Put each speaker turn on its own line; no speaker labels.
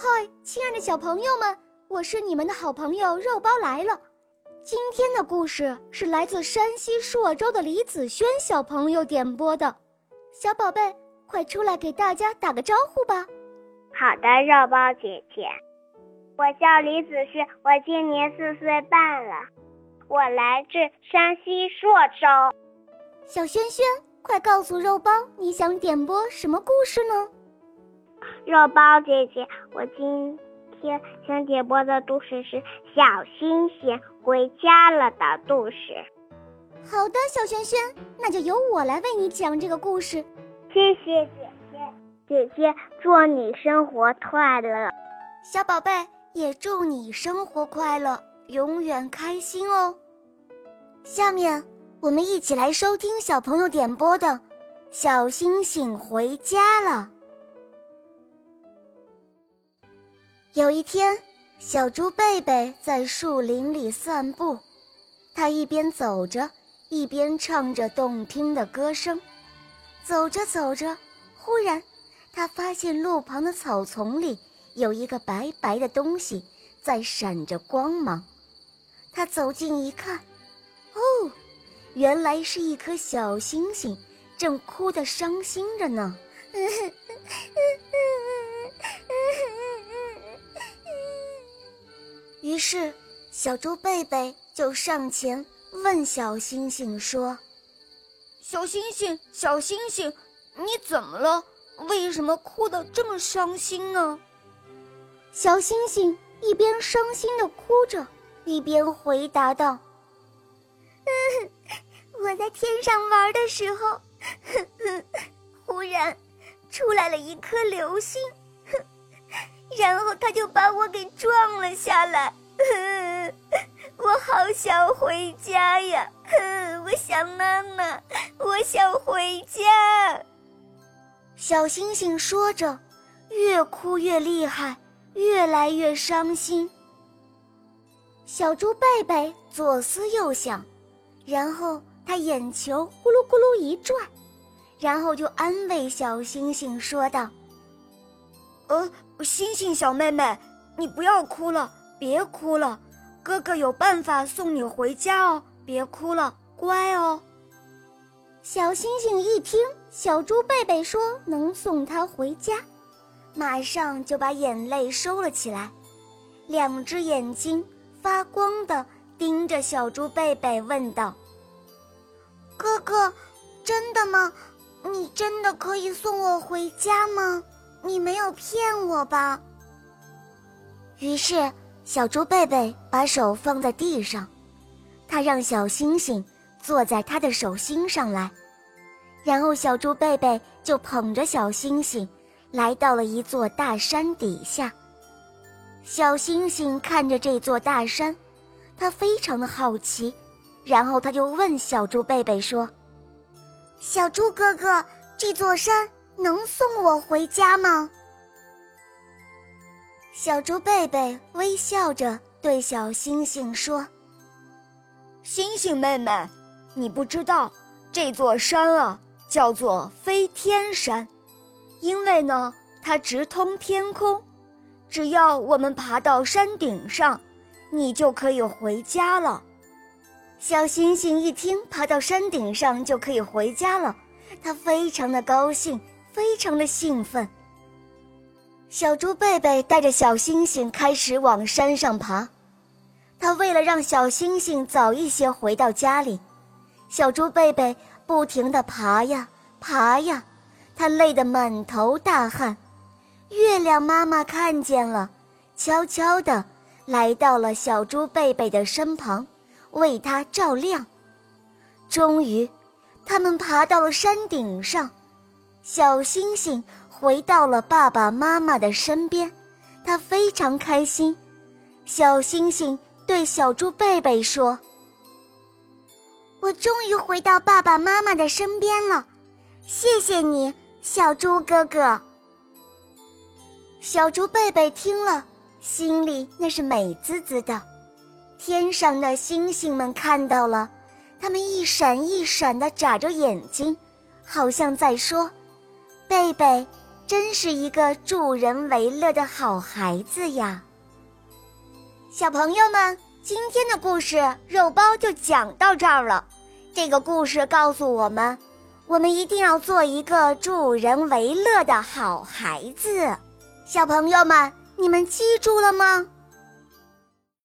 嗨，亲爱的小朋友们，我是你们的好朋友肉包来了。今天的故事是来自山西朔州的李子轩小朋友点播的。小宝贝，快出来给大家打个招呼吧。
好的，肉包姐姐，我叫李子轩，我今年四岁半了，我来自山西朔州。
小轩轩，快告诉肉包，你想点播什么故事呢？
肉包姐姐，我今天想点播的故事是《小星星回家了》的故事。
好的，小轩轩，那就由我来为你讲这个故事。
谢谢姐姐，姐姐祝你生活快乐。
小宝贝也祝你生活快乐，永远开心哦。下面我们一起来收听小朋友点播的《小星星回家了》。有一天，小猪贝贝在树林里散步，他一边走着，一边唱着动听的歌声。走着走着，忽然，他发现路旁的草丛里有一个白白的东西在闪着光芒。他走近一看，哦，原来是一颗小星星，正哭得伤心着呢。于是，小猪贝贝就上前问小星星说：“
小星星，小星星，你怎么了？为什么哭得这么伤心呢？”
小星星一边伤心的哭着，一边回答道：“我在天上玩的时候，忽然出来了一颗流星。”然后他就把我给撞了下来，我好想回家呀！我想妈妈，我想回家。小星星说着，越哭越厉害，越来越伤心。小猪贝贝左思右想，然后他眼球咕噜咕噜一转，然后就安慰小星星说道：“
呃。”星星小妹妹，你不要哭了，别哭了，哥哥有办法送你回家哦，别哭了，乖哦。
小星星一听小猪贝贝说能送他回家，马上就把眼泪收了起来，两只眼睛发光的盯着小猪贝贝问道：“哥哥，真的吗？你真的可以送我回家吗？”你没有骗我吧？于是，小猪贝贝把手放在地上，他让小星星坐在他的手心上来，然后小猪贝贝就捧着小星星，来到了一座大山底下。小星星看着这座大山，他非常的好奇，然后他就问小猪贝贝说：“小猪哥哥，这座山？”能送我回家吗？小猪贝贝微笑着对小星星说：“
星星妹妹，你不知道这座山啊，叫做飞天山，因为呢，它直通天空。只要我们爬到山顶上，你就可以回家了。”
小星星一听爬到山顶上就可以回家了，他非常的高兴。非常的兴奋。小猪贝贝带着小星星开始往山上爬，他为了让小星星早一些回到家里，小猪贝贝不停地爬呀爬呀，他累得满头大汗。月亮妈妈看见了，悄悄地来到了小猪贝贝的身旁，为他照亮。终于，他们爬到了山顶上。小星星回到了爸爸妈妈的身边，他非常开心。小星星对小猪贝贝说：“我终于回到爸爸妈妈的身边了，谢谢你，小猪哥哥。”小猪贝贝听了，心里那是美滋滋的。天上的星星们看到了，他们一闪一闪的眨着眼睛，好像在说。贝贝，真是一个助人为乐的好孩子呀！小朋友们，今天的故事肉包就讲到这儿了。这个故事告诉我们，我们一定要做一个助人为乐的好孩子。小朋友们，你们记住了吗？